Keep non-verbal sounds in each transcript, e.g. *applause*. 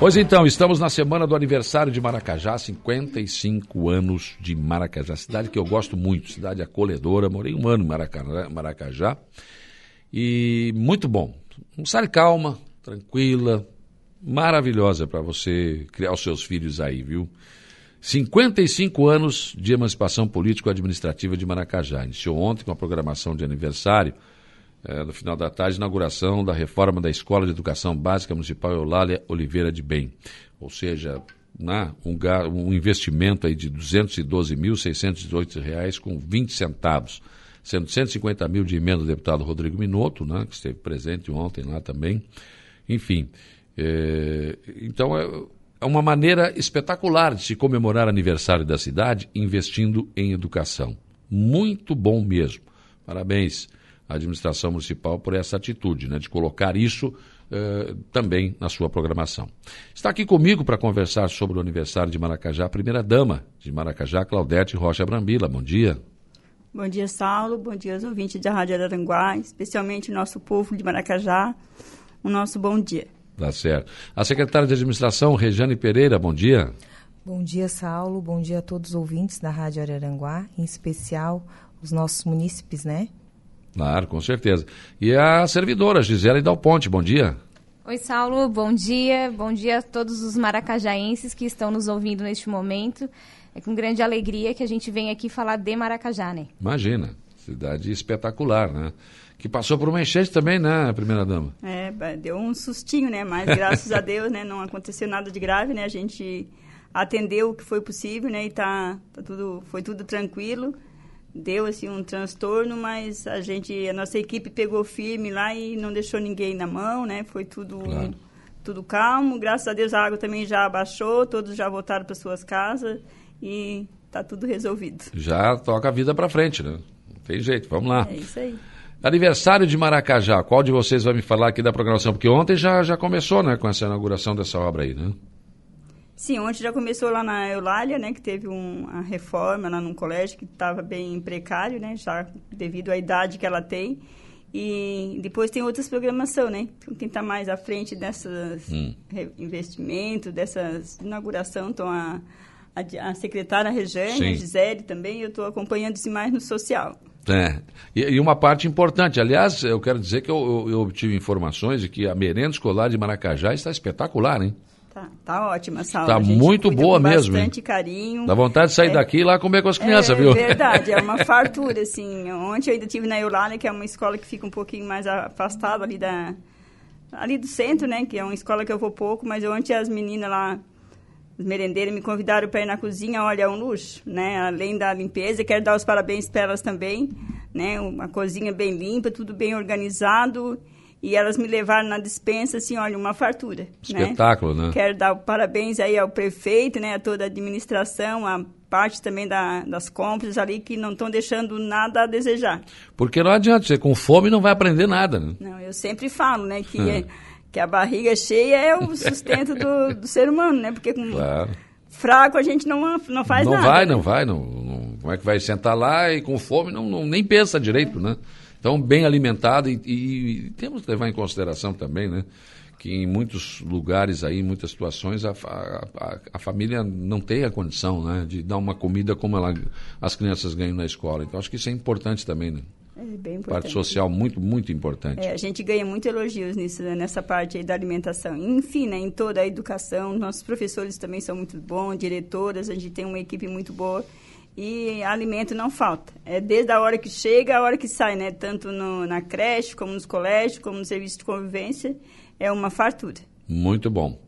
Pois então, estamos na semana do aniversário de Maracajá, 55 anos de Maracajá, cidade que eu gosto muito, cidade acolhedora. Morei um ano em Maracajá, e muito bom. Uma cidade calma, tranquila, maravilhosa para você criar os seus filhos aí, viu? 55 anos de emancipação político-administrativa de Maracajá. Iniciou ontem com a programação de aniversário é, no final da tarde, inauguração da reforma da Escola de Educação Básica Municipal Eulália Oliveira de Bem. Ou seja, né, um, um investimento aí de R$ 212.618 com 20 centavos, sendo 150 mil de emenda do deputado Rodrigo Minotto, né, que esteve presente ontem lá também. Enfim, é, então é, é uma maneira espetacular de se comemorar aniversário da cidade investindo em educação. Muito bom mesmo. Parabéns a administração municipal por essa atitude, né, de colocar isso eh, também na sua programação. Está aqui comigo para conversar sobre o aniversário de Maracajá, a primeira-dama de Maracajá, Claudete Rocha Brambila. Bom dia. Bom dia, Saulo. Bom dia aos ouvintes da Rádio Araranguá, especialmente o nosso povo de Maracajá. O nosso bom dia. Tá certo. A secretária de Administração, Rejane Pereira, bom dia. Bom dia, Saulo. Bom dia a todos os ouvintes da Rádio Araranguá, em especial os nossos munícipes, né? Claro, com certeza. E a servidora, Gisele Dal Ponte, bom dia. Oi, Saulo, bom dia. Bom dia a todos os maracajaenses que estão nos ouvindo neste momento. É com grande alegria que a gente vem aqui falar de Maracajá, né? Imagina, cidade espetacular, né? Que passou por uma enchente também, né, primeira dama? É, deu um sustinho, né? Mas graças a *laughs* Deus, né, não aconteceu nada de grave, né? A gente atendeu o que foi possível, né? E tá, tá tudo, foi tudo tranquilo deu assim um transtorno, mas a gente, a nossa equipe pegou firme lá e não deixou ninguém na mão, né? Foi tudo claro. tudo calmo. Graças a Deus a água também já abaixou, todos já voltaram para suas casas e tá tudo resolvido. Já toca a vida para frente, né? Não tem jeito, vamos lá. É isso aí. Aniversário de Maracajá, qual de vocês vai me falar aqui da programação? Porque ontem já, já começou, né, com essa inauguração dessa obra aí, né? Sim, ontem já começou lá na Eulália, né, que teve um, uma reforma lá num colégio que estava bem precário, né, já devido à idade que ela tem. E depois tem outras programação, né? Então, quem está mais à frente dessas hum. investimentos, dessas inauguração, então a, a, a secretária Rejane, Sim. a Gisele também, eu estou acompanhando isso mais no social. É. E, e, uma parte importante, aliás, eu quero dizer que eu, eu, eu obtive informações de que a merenda escolar de Maracajá está espetacular, hein? Tá, tá ótima essa Tá muito boa com mesmo. Bastante carinho. Dá vontade de sair é, daqui e lá comer com as crianças, é, viu? É verdade, é uma *laughs* fartura, assim. Ontem eu ainda tive na Eulália, que é uma escola que fica um pouquinho mais afastada ali da ali do centro, né, que é uma escola que eu vou pouco, mas ontem as meninas lá os merendeiros me convidaram para ir na cozinha, olha, é um luxo, né? Além da limpeza, quero dar os parabéns para elas também, né? Uma cozinha bem limpa, tudo bem organizado e elas me levaram na dispensa, assim, olha, uma fartura. Né? Espetáculo, né? né? Quero dar parabéns aí ao prefeito, né, a toda a administração, a parte também da, das compras ali, que não estão deixando nada a desejar. Porque não adianta, você com fome não vai aprender nada, né? Não, eu sempre falo, né, que, é. que a barriga cheia é o sustento do, do ser humano, né? Porque com... Claro fraco a gente não, não faz não nada. Vai, né? Não vai, não vai, Como é que vai sentar lá e com fome não, não nem pensa direito, né? Então, bem alimentado e, e, temos que levar em consideração também, né? Que em muitos lugares aí, em muitas situações, a, a, a, família não tem a condição né, de dar uma comida como ela, as crianças ganham na escola. Então, acho que isso é importante também, né? É bem importante. Parte social muito, muito importante. É, a gente ganha muito elogios nisso, né, nessa parte aí da alimentação. Enfim, né, em toda a educação, nossos professores também são muito bons, diretoras, a gente tem uma equipe muito boa e alimento não falta. É desde a hora que chega a hora que sai, né? Tanto no, na creche, como nos colégios, como no serviço de convivência, é uma fartura. Muito bom.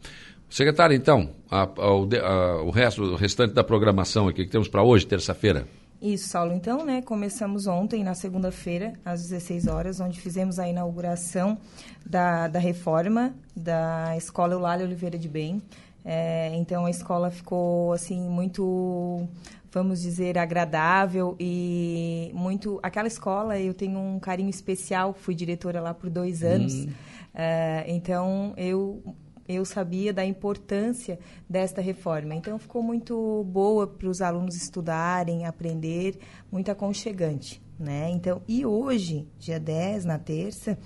Secretário, então, a, a, o, a, o, resto, o restante da programação aqui que temos para hoje, terça-feira. Isso, Saulo. Então, né, começamos ontem, na segunda-feira, às 16 horas, onde fizemos a inauguração da, da reforma da Escola Eulália Oliveira de Bem. É, então, a escola ficou, assim, muito vamos dizer, agradável e muito. Aquela escola eu tenho um carinho especial, fui diretora lá por dois anos, hum. uh, então eu eu sabia da importância desta reforma. Então ficou muito boa para os alunos estudarem, aprender, muito aconchegante, né? Então, e hoje, dia 10, na terça,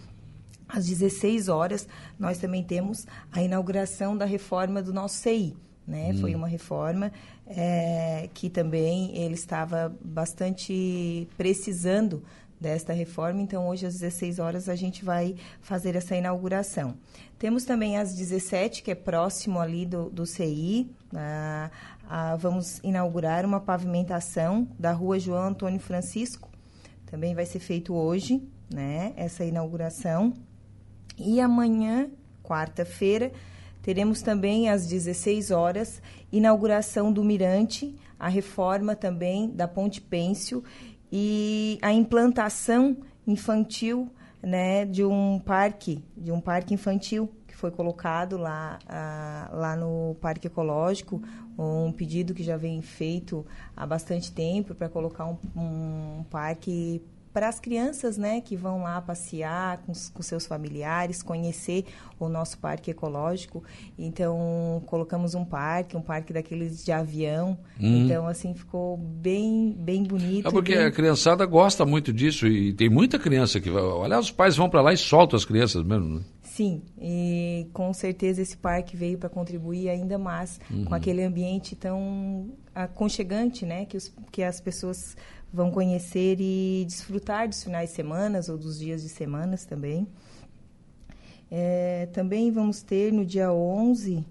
às 16 horas, nós também temos a inauguração da reforma do nosso CI. Né? Hum. Foi uma reforma é, que também ele estava bastante precisando desta reforma. Então, hoje às 16 horas a gente vai fazer essa inauguração. Temos também às 17, que é próximo ali do, do CI. Ah, ah, vamos inaugurar uma pavimentação da rua João Antônio Francisco. Também vai ser feito hoje, né? Essa inauguração. E amanhã, quarta-feira, teremos também às 16 horas inauguração do Mirante, a reforma também da Ponte Pêncio e a implantação infantil né, de um parque, de um parque infantil que foi colocado lá, lá no Parque Ecológico, um pedido que já vem feito há bastante tempo para colocar um, um parque para as crianças, né, que vão lá passear com, com seus familiares, conhecer o nosso parque ecológico. Então, colocamos um parque, um parque daqueles de avião. Uhum. Então, assim, ficou bem, bem bonito. É porque bem... a criançada gosta muito disso e tem muita criança que vai. Aliás, os pais vão para lá e soltam as crianças mesmo, né? Sim, e com certeza esse parque veio para contribuir ainda mais uhum. com aquele ambiente tão aconchegante, né, que, os, que as pessoas vão conhecer e desfrutar dos finais de semana ou dos dias de semanas também. É, também vamos ter no dia 11,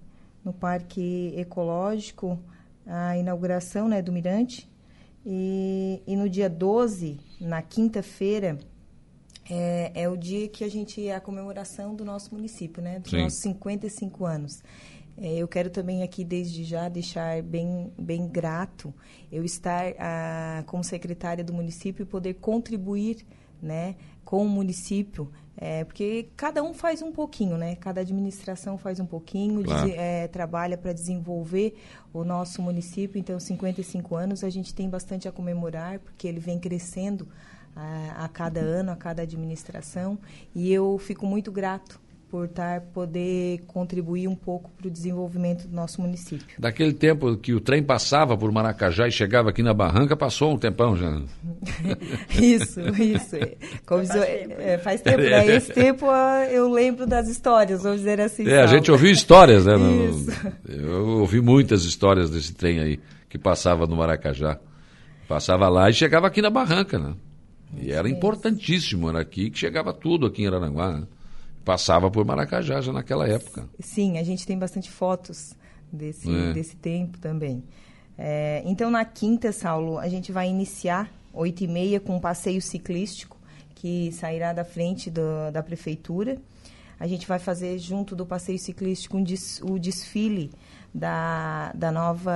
no Parque Ecológico, a inauguração né, do Mirante. E, e no dia 12, na quinta-feira, é, é, o dia que a gente é a comemoração do nosso município, né? Dos Sim. nossos 55 anos. É, eu quero também aqui, desde já, deixar bem, bem grato eu estar ah, como secretária do município e poder contribuir né, com o município, é, porque cada um faz um pouquinho, né? Cada administração faz um pouquinho, claro. é, trabalha para desenvolver o nosso município. Então, 55 anos a gente tem bastante a comemorar, porque ele vem crescendo a, a cada ano, a cada administração. E eu fico muito grato por tar, poder contribuir um pouco para o desenvolvimento do nosso município. Daquele tempo que o trem passava por Maracajá e chegava aqui na Barranca, passou um tempão já. *laughs* isso, isso. Como faz, tempo. É, faz tempo, né? *laughs* Esse tempo ah, eu lembro das histórias, vamos dizer assim. É, a gente ouviu histórias, né? Isso. Eu ouvi muitas histórias desse trem aí que passava no Maracajá. Passava lá e chegava aqui na Barranca, né? E era importantíssimo, era aqui que chegava tudo aqui em Aranaguá. Né? Passava por Maracajá já naquela época. Sim, a gente tem bastante fotos desse, é. desse tempo também. É, então, na quinta, Saulo, a gente vai iniciar, 8 e meia, com um passeio ciclístico, que sairá da frente do, da prefeitura. A gente vai fazer, junto do passeio ciclístico, um des, o desfile da, da nova,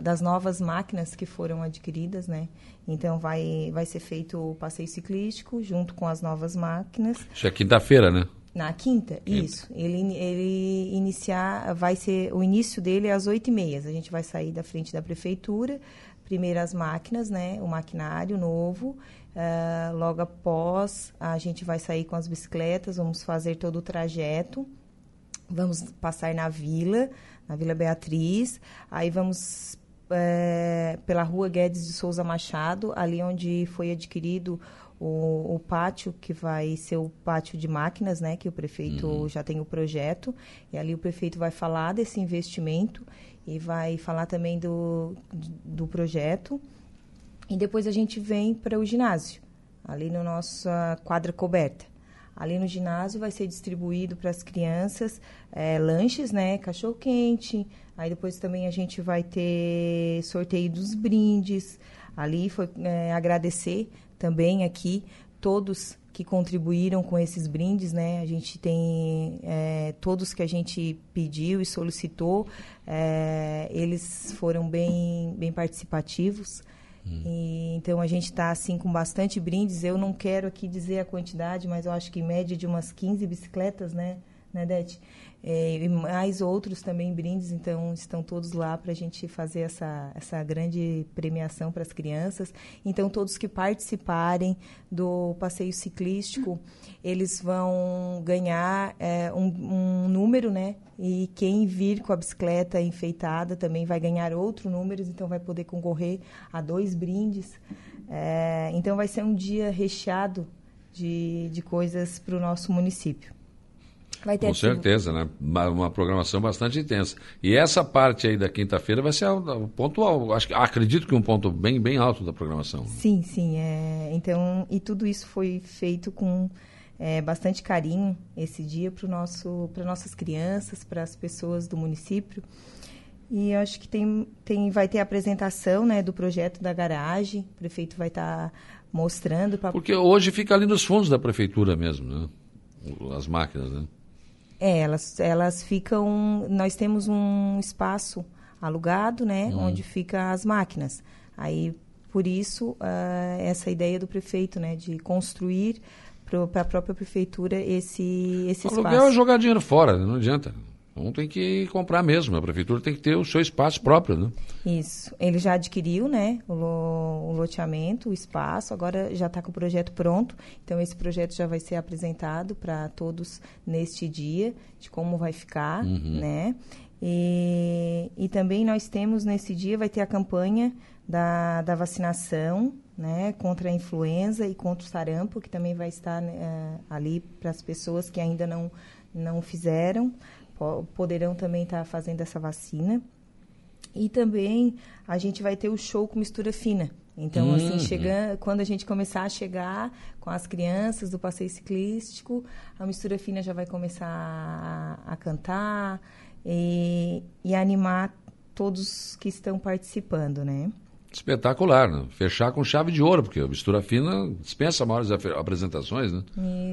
das novas máquinas que foram adquiridas, né? Então, vai, vai ser feito o passeio ciclístico junto com as novas máquinas. Isso é quinta-feira, né? Na quinta, quinta, isso. Ele, ele iniciar, vai ser, o início dele é às oito e meia. A gente vai sair da frente da prefeitura, primeiro as máquinas, né? O maquinário novo. Uh, logo após, a gente vai sair com as bicicletas, vamos fazer todo o trajeto. Vamos passar na vila, na Vila Beatriz. Aí vamos é, pela rua Guedes de Souza Machado, ali onde foi adquirido o, o, pátio que vai ser o pátio de máquinas, né? Que o prefeito uhum. já tem o projeto. E ali o prefeito vai falar desse investimento e vai falar também do, do projeto. E depois a gente vem para o ginásio, ali na nossa quadra coberta. Ali no ginásio vai ser distribuído para as crianças é, lanches, né? Cachorro quente. Aí depois também a gente vai ter sorteio dos brindes. Ali foi é, agradecer também aqui todos que contribuíram com esses brindes, né? A gente tem é, todos que a gente pediu e solicitou, é, eles foram bem, bem participativos. Hum. E, então a gente está assim com bastante brindes. Eu não quero aqui dizer a quantidade, mas eu acho que em média de umas 15 bicicletas, né, né, Dete? É, e mais outros também brindes, então estão todos lá para a gente fazer essa, essa grande premiação para as crianças. Então, todos que participarem do passeio ciclístico, eles vão ganhar é, um, um, número, né? E quem vir com a bicicleta enfeitada também vai ganhar outro número, então vai poder concorrer a dois brindes. É, então, vai ser um dia recheado de, de coisas para o nosso município. Vai ter Com ativo- certeza, né? Uma, programação bastante intensa. E essa parte aí da quinta-feira vai ser o, ponto alto. Acho que, acredito que um ponto bem, bem alto da programação. Sim, sim. É, então, e tudo isso foi feito com é, bastante carinho esse dia para nosso, para nossas crianças, para as pessoas do município. E acho que tem, tem, vai ter a apresentação né, do projeto da garagem. O prefeito vai estar mostrando para Porque hoje fica ali nos fundos da prefeitura mesmo, né? As máquinas, né? É, elas, elas ficam. Nós temos um espaço alugado, né? Onde ficam as máquinas. Aí, por isso, ah, essa ideia do prefeito, né? De construir para a própria prefeitura esse, esse Aluguel é espaço. jogar dinheiro fora, né? não adianta. Então tem que comprar mesmo. A prefeitura tem que ter o seu espaço próprio, né? Isso. Ele já adquiriu, né? O, lo- o loteamento, o espaço. Agora já está com o projeto pronto. Então esse projeto já vai ser apresentado para todos neste dia de como vai ficar, né? E, e também nós temos nesse dia vai ter a campanha da, da vacinação, né? Contra a influenza e contra o sarampo, que também vai estar né, ali para as pessoas que ainda não não fizeram, poderão também estar fazendo essa vacina. E também a gente vai ter o show com mistura fina. Então, Uhum. assim, chegando, quando a gente começar a chegar com as crianças do passeio ciclístico, a mistura fina já vai começar a, a cantar e, e animar todos que estão participando, né? Espetacular, né? Fechar com chave de ouro, porque a mistura fina dispensa maiores apresentações, né?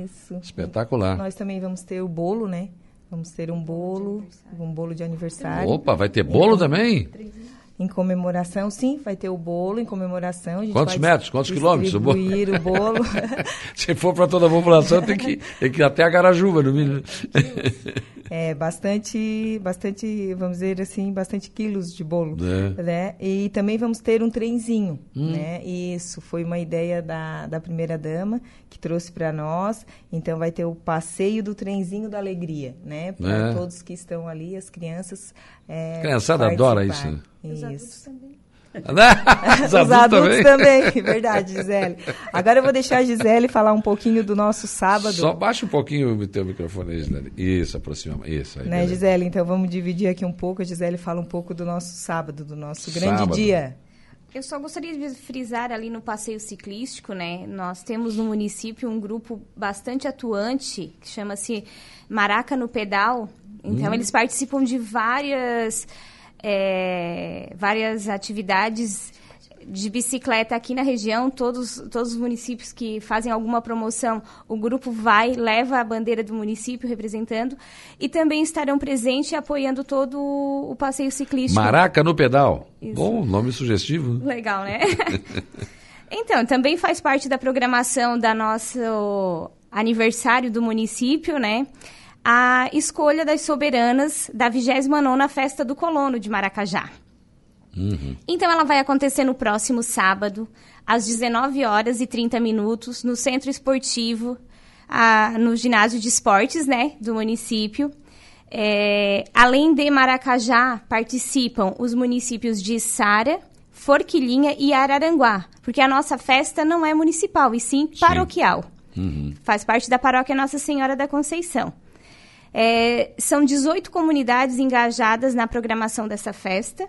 Isso. Espetacular. Nós também vamos ter o bolo, né? Vamos ter um bolo, um bolo de aniversário. Opa, vai ter bolo também? Em comemoração, sim, vai ter o bolo em comemoração. A gente Quantos vai metros? Quantos quilômetros o bolo? o bolo. *laughs* Se for para toda a população, tem que, tem que ir até a Garajuba, no mínimo. É, bastante, bastante, vamos dizer assim, bastante quilos de bolo, É. né? E também vamos ter um trenzinho, Hum. né? Isso foi uma ideia da, da primeira dama que trouxe para nós. Então vai ter o passeio do trenzinho da alegria, né? Para É. todos que estão ali, as crianças. É, Criançada adora isso, Isso. Os *laughs* Os adultos também, verdade, Gisele. Agora eu vou deixar a Gisele falar um pouquinho do nosso sábado. Só baixa um pouquinho o teu microfone Gisele. Isso, aproxima. Isso aí. Né, beleza. Gisele? Então vamos dividir aqui um pouco. A Gisele fala um pouco do nosso sábado, do nosso grande Sábado. dia. Eu só gostaria de frisar ali no passeio ciclístico, né? Nós temos no município um grupo bastante atuante que chama-se Maraca no Pedal. Então eles participam de várias é, várias atividades de bicicleta aqui na região. Todos todos os municípios que fazem alguma promoção, o grupo vai leva a bandeira do município representando e também estarão presentes e apoiando todo o passeio ciclístico. Maraca no pedal. Isso. Bom, nome sugestivo. né? Legal, né? *laughs* então, também faz parte da programação da nosso aniversário do município, né? A escolha das soberanas da 29ª Festa do Colono de Maracajá. Então, ela vai acontecer no próximo sábado, às 19 horas e 30 minutos, no Centro Esportivo, ah, no ginásio de esportes, né, do município. É, além de Maracajá, participam os municípios de Sara, Forquilinha e Araranguá, porque a nossa festa não é municipal, e sim paroquial. Faz parte da paróquia Nossa Senhora da Conceição. É, são 18 comunidades engajadas na programação dessa festa.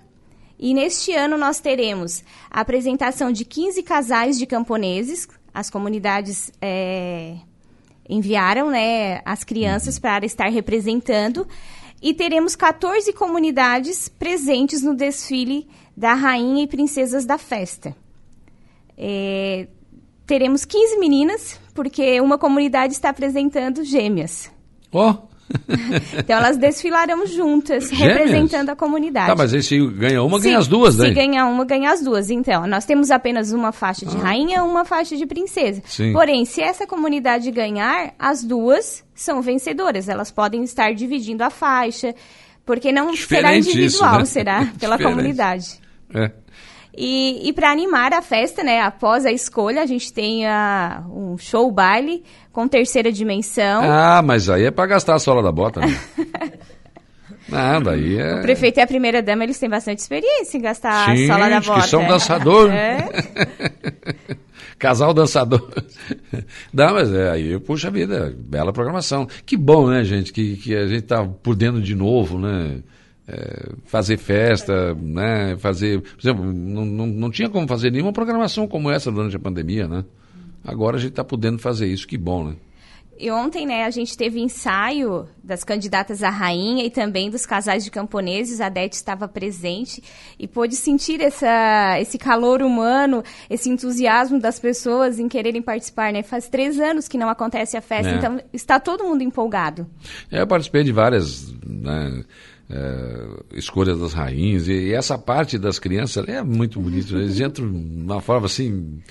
E neste ano nós teremos a apresentação de 15 casais de camponeses. As comunidades é, enviaram né, as crianças para estar representando. E teremos 14 comunidades presentes no desfile da Rainha e Princesas da Festa. É, teremos 15 meninas, porque uma comunidade está apresentando gêmeas. Ó, *laughs* Então elas desfilarão juntas, Gêmeas? representando a comunidade. tá, mas aí se ganha uma, Sim, ganha as duas, Se daí. ganhar uma, ganha as duas. Então, nós temos apenas uma faixa de rainha e uma faixa de princesa. Ah. Sim. Porém, se essa comunidade ganhar, as duas são vencedoras. Elas podem estar dividindo a faixa, porque não será Diferente individual, isso, né? será *laughs* pela Diferente. comunidade. É. E, e para animar a festa, né, após a escolha, a gente tem a, um show baile com terceira dimensão. Ah, mas aí é pra gastar a sola da bota, né? Não, *laughs* daí é... O prefeito e a primeira dama, eles têm bastante experiência em gastar Sim, a sola da que bota. são dançador. *laughs* É. *laughs* Casal dançador. Não, mas é, aí, puxa vida, bela programação. Que bom, né, gente, que, que a gente tá por dentro de novo, né? É, fazer festa, né? Fazer. Por exemplo, não, não, não tinha como fazer nenhuma programação como essa durante a pandemia, né? Agora a gente está podendo fazer isso, que bom, né? E ontem, né, a gente teve ensaio das candidatas à rainha e também dos casais de camponeses. A Dete estava presente e pôde sentir essa, esse calor humano, esse entusiasmo das pessoas em quererem participar, né? Faz três anos que não acontece a festa, é. então está todo mundo empolgado. É, eu participei de várias né, é, escolhas das rainhas e, e, essa parte das crianças é muito bonito. Né? Eles entram de uma forma assim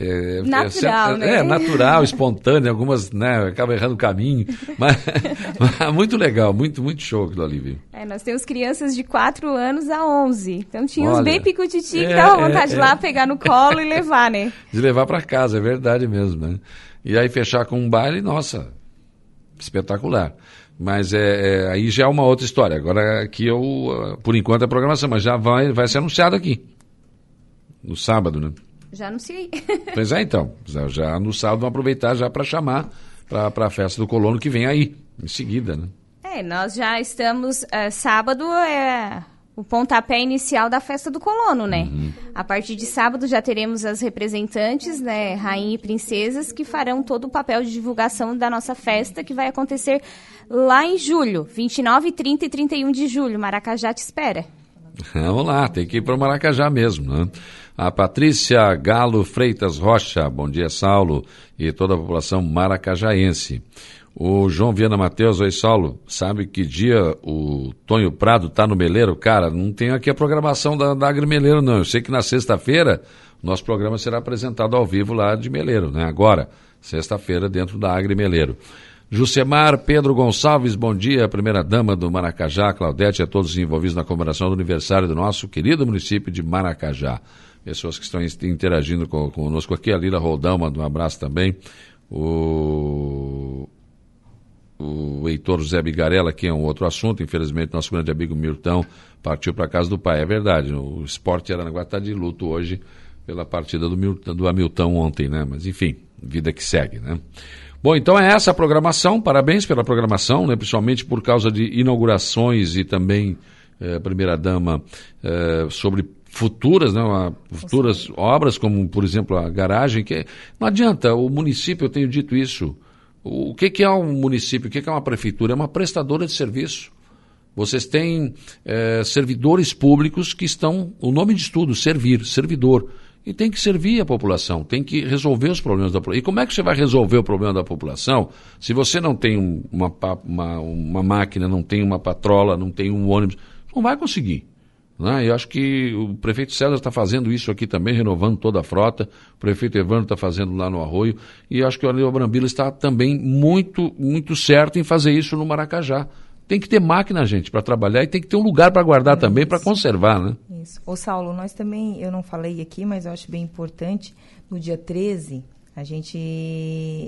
é, natural, é, né? É, natural, espontâneo, algumas né, acabam errando o caminho. *laughs* Mas, mas, muito legal, muito, muito show aquilo ali, viu? É, nós temos crianças de 4 anos a 11. Então tinha uns bem picutiti que é, dava vontade é, de ir lá pegar no colo e *laughs* levar, né? De levar para casa, é verdade mesmo, né? E aí fechar com um baile, nossa, espetacular. Mas é, é, aí já é uma outra história. Agora aqui eu, por enquanto, é a programação, mas já vai, vai ser anunciado aqui. No sábado, né? Já anunciei. *laughs* Pois é, então. Já, já no sábado vamos aproveitar já para chamar para a festa do colono que vem aí, em seguida, né? É, nós já estamos. Uh, sábado é o pontapé inicial da festa do colono, né? Uhum. A partir de sábado já teremos as representantes, né, rainha e princesas, que farão todo o papel de divulgação da nossa festa, que vai acontecer lá em julho, 29, 30 e 31 de julho. Maracajá te espera. *laughs* Vamos lá, tem que ir para o Maracajá mesmo, né? A Patrícia Galo Freitas Rocha, bom dia, Saulo, e toda a população maracajaense. O João Viana Matheus, oi Saulo, sabe que dia o Tonho Prado tá no Meleiro? Cara, não tem aqui a programação da, da Agrimeleiro, não. Eu sei que na sexta-feira nosso programa será apresentado ao vivo lá de Meleiro, né? Agora, sexta-feira, dentro da Agrimeleiro. Jusemar Pedro Gonçalves, bom dia, primeira-dama do Maracajá, Claudete, a todos envolvidos na comemoração do aniversário do nosso querido município de Maracajá pessoas que estão interagindo com, conosco aqui. A Lila Roldão manda um abraço também. O, o Heitor José Bigarella, que é um outro assunto. Infelizmente, nosso grande amigo Milton partiu para casa do pai. É verdade, o esporte Aranaguá está de luto hoje pela partida do, Milton, do Hamilton ontem, né? Mas enfim, vida que segue, né? Bom, então é essa a programação. Parabéns pela programação, né? principalmente por causa de inaugurações e também, eh, primeira-dama, eh, sobre futuras, né, uma, futuras obras, como por exemplo a garagem, que não adianta, o município, eu tenho dito isso, o que, que é um município, o que, que é uma prefeitura? É uma prestadora de serviço. Vocês têm é, servidores públicos que estão, o nome de estudo, servir, servidor. E tem que servir a população, tem que resolver os problemas da população. E como é que você vai resolver o problema da população se você não tem uma, uma, uma máquina, não tem uma patrola, não tem um ônibus? Não vai conseguir. Né? Eu acho que o prefeito César está fazendo isso aqui também, renovando toda a frota. O prefeito Evandro está fazendo lá no Arroio. E acho que o Anil Brambila está também muito, muito certo em fazer isso no Maracajá. Tem que ter máquina, gente, para trabalhar e tem que ter um lugar para guardar é também, para conservar, né? Isso. Ô, Saulo, nós também, eu não falei aqui, mas eu acho bem importante, no dia 13, a gente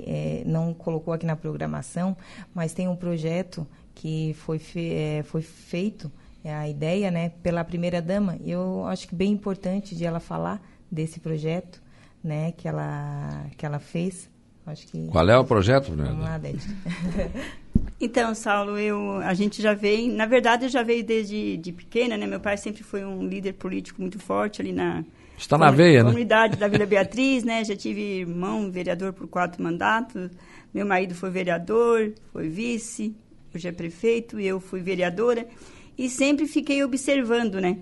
é, não colocou aqui na programação, mas tem um projeto que foi, fe, é, foi feito é a ideia, né, pela primeira dama. Eu acho que bem importante de ela falar desse projeto, né, que ela que ela fez. Acho que Qual é o projeto, Vamos lá. *laughs* Então, Saulo, eu, a gente já veio, na verdade, eu já veio desde de pequena, né? Meu pai sempre foi um líder político muito forte ali na Está na veia, né? comunidade da Vila *laughs* Beatriz, né? Já tive irmão vereador por quatro mandatos. Meu marido foi vereador, foi vice, hoje é prefeito, e eu fui vereadora e sempre fiquei observando, né?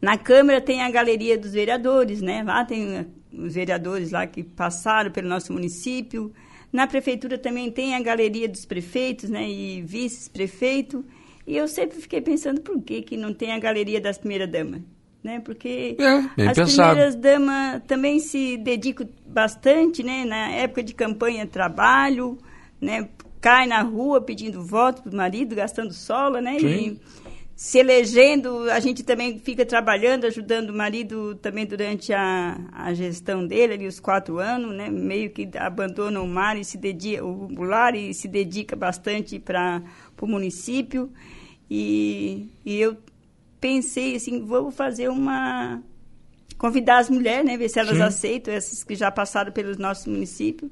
Na Câmara tem a galeria dos vereadores, né? Lá tem os vereadores lá que passaram pelo nosso município. Na prefeitura também tem a galeria dos prefeitos, né? E vice-prefeito. E eu sempre fiquei pensando por que, que não tem a galeria das primeiras damas, né? Porque é, as pensado. primeiras damas também se dedicam bastante, né? Na época de campanha, trabalho, né? Cai na rua pedindo voto para o marido, gastando sola, né? Sim. E se elegendo, a gente também fica trabalhando, ajudando o marido também durante a, a gestão dele, ali os quatro anos, né? Meio que abandona o mar e se dedica, o lar e se dedica bastante para o município. E, e eu pensei assim, vou fazer uma convidar as mulheres, né? Ver se elas Sim. aceitam, essas que já passaram pelos nossos municípios,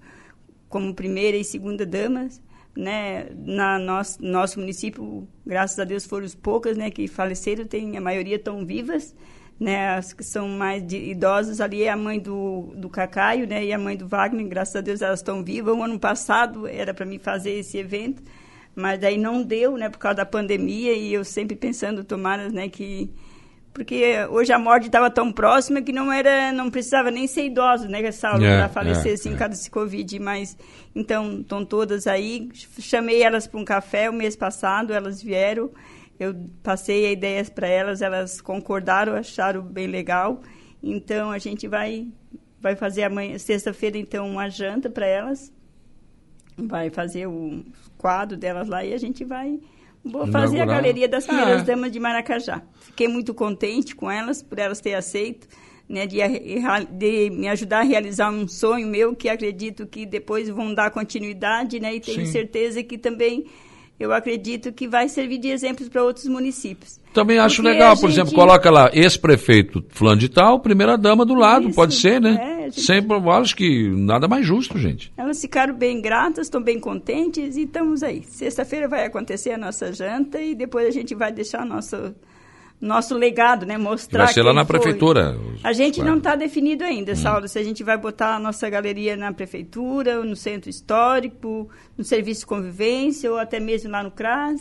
como primeira e segunda damas, né? Na nosso, nosso município, graças a Deus, foram as poucas, né? Que faleceram, tem, a maioria estão vivas, né? As que são mais de, idosas ali é a mãe do, do Cacaio, né? E a mãe do Wagner, graças a Deus, elas estão vivas. O ano passado era para mim fazer esse evento, mas daí não deu, né? Por causa da pandemia e eu sempre pensando, tomara, né? Que porque hoje a morte estava tão próxima que não era, não precisava nem ser idoso, né, Saulo, É, para falecer é, assim, por causa desse Covid, mas então estão todas aí. Chamei elas para um café o mês passado, elas vieram, eu passei ideias para elas, elas concordaram, acharam bem legal. Então a gente vai vai fazer amanhã, sexta-feira, então, uma janta para elas. Vai fazer o quadro delas lá e a gente vai vou fazer a Inaugurar. galeria das primeiras Ah. damas de Maracajá. Fiquei muito contente com elas, por elas terem aceito, né, de, a- de me ajudar a realizar um sonho meu, que acredito que depois vão dar continuidade, né, e tenho Sim. certeza que também eu acredito que vai servir de exemplos para outros municípios. Também acho Porque legal, a por exemplo, gente- coloca lá ex-prefeito fulano de tal, primeira dama do lado, Isso, pode ser, né? é, a gente- Sempre, eu acho que nada mais justo, gente. Elas ficaram bem gratas, estão bem contentes e estamos aí. Sexta-feira vai acontecer a nossa janta e depois a gente vai deixar nosso nosso legado, né? Mostrar Vai ser lá na foi. prefeitura. A gente claro. não está definido ainda, Hum. Saulo, se a gente vai botar a nossa galeria na prefeitura, no centro histórico, no serviço de convivência ou até mesmo lá no CRAS.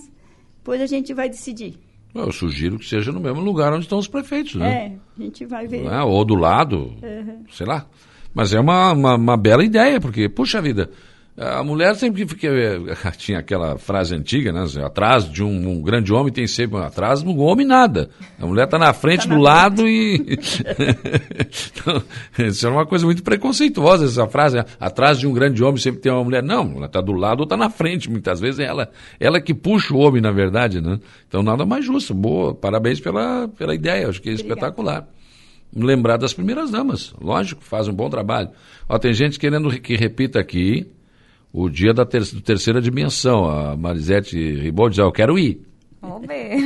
Depois a gente vai decidir. Eu sugiro que seja no mesmo lugar onde estão os prefeitos, né? É, a gente vai ver. Né? Ou do lado, Uhum. sei lá. Mas é uma, uma, uma bela ideia, porque, puxa vida, a mulher sempre que fica. *laughs* Tinha aquela frase antiga, né? assim, Atrás de um, um grande homem tem sempre. Atrás do homem nada. A mulher está na frente, Tá na do lado e. *laughs* Então, isso é uma coisa muito preconceituosa, essa frase. né? Atrás de um grande homem sempre tem uma mulher. Não, ela está do lado ou está na frente. Muitas vezes é ela, ela que puxa o homem, na verdade, né? Então nada mais justo. Boa, parabéns pela, pela ideia, acho que é Obrigada. espetacular lembrar das primeiras damas. Lógico, faz um bom trabalho. Ó, tem gente querendo que repita aqui o dia da ter terceira dimensão. A Marisete Ribaud diz, ah, eu quero ir. Vamos ver.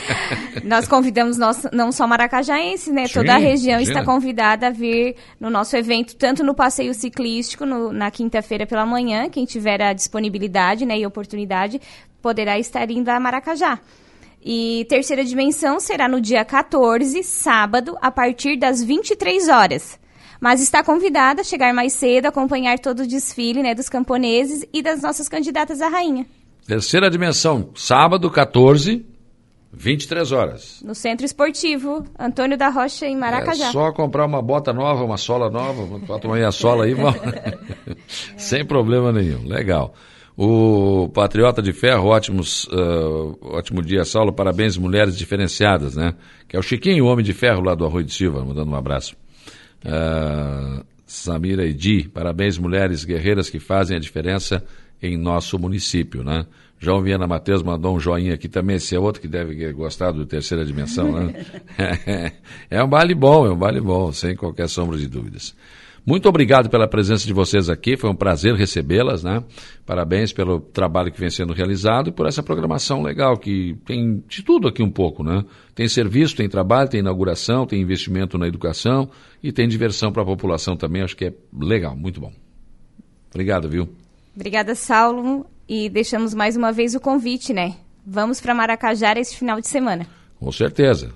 *laughs* Nós convidamos nós, não só maracajaense, né? Sim, Toda a região está convidada a vir no nosso evento, tanto no passeio ciclístico, no- na quinta-feira pela manhã, quem tiver a disponibilidade né, e oportunidade, poderá estar indo a Maracajá. E terceira dimensão será no dia 14, sábado, a partir das 23 horas. Mas está convidada a chegar mais cedo, acompanhar todo o desfile né, dos camponeses e das nossas candidatas à rainha. Terceira dimensão, sábado 14, 23 horas. No Centro Esportivo Antônio da Rocha, em Maracajá. É só comprar uma bota nova, uma sola nova, bota uma meia sola aí, vamos. *laughs* sem problema nenhum. Legal. O Patriota de Ferro, ótimos, ah, ótimo dia, Saulo. Parabéns, mulheres diferenciadas, né? Que é o Chiquinho, o Homem de Ferro lá do Arroio de Silva, mandando um abraço. Ah, Samira e Di, parabéns, mulheres guerreiras que fazem a diferença em nosso município, né? João Viana Matheus mandou um joinha aqui também, esse é outro que deve gostar do Terceira Dimensão, né? *laughs* é um baile bom, é um baile bom, sem qualquer sombra de dúvidas. Muito obrigado pela presença de vocês aqui, foi um prazer recebê-las, né? Parabéns pelo trabalho que vem sendo realizado e por essa programação legal, que tem de tudo aqui um pouco, né? Tem serviço, tem trabalho, tem inauguração, tem investimento na educação e tem diversão para a população também, acho que é legal, muito bom. Obrigado, viu? Obrigada, Saulo. E deixamos mais uma vez o convite, né? Vamos para Maracajá esse final de semana. Com certeza.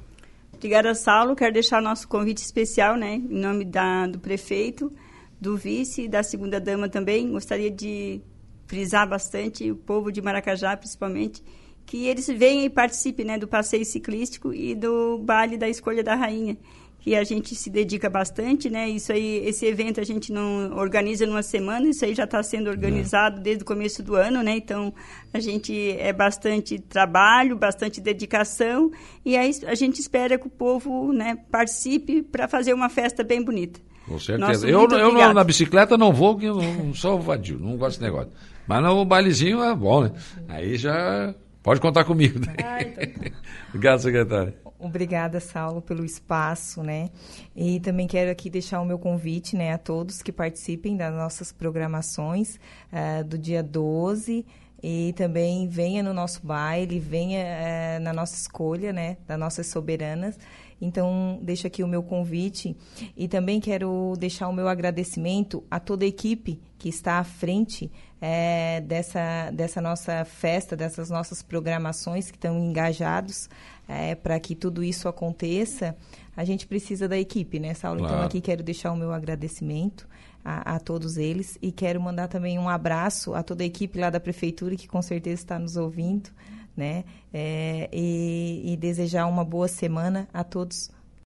Obrigada, Saulo. Quero deixar nosso convite especial, né, em nome da, do prefeito, do vice e da segunda dama também. Gostaria de frisar bastante o povo de Maracajá, principalmente, que eles venham e participem, né, do passeio ciclístico e do baile da escolha da rainha, que a gente se dedica bastante, né? Isso aí, esse evento a gente não organiza numa semana, isso aí já está sendo organizado desde o começo do ano, né? Então a gente é bastante trabalho, bastante dedicação e aí a gente espera que o povo, né, participe para fazer uma festa bem bonita. Com certeza. Nosso eu eu na bicicleta não vou, porque eu não sou vadio, não gosto desse negócio. Mas no bailezinho é bom, né? Aí já pode contar comigo. Né? *laughs* Obrigado, secretário. Obrigada, Saulo, pelo espaço, né? E também quero aqui deixar o meu convite, né, a todos que participem das nossas programações eh, do dia 12 e também venha no nosso baile, venha é, na nossa escolha, né, das nossas soberanas. Então, deixo aqui o meu convite e também quero deixar o meu agradecimento a toda a equipe que está à frente é, dessa, dessa nossa festa, dessas nossas programações que estão engajados é, para que tudo isso aconteça. A gente precisa da equipe, né, Saulo? Então, claro. Então, aqui quero deixar o meu agradecimento a, a, todos eles e quero mandar também um abraço a toda a equipe lá da prefeitura que com certeza está nos ouvindo, né? É, e, e desejar uma boa semana a todos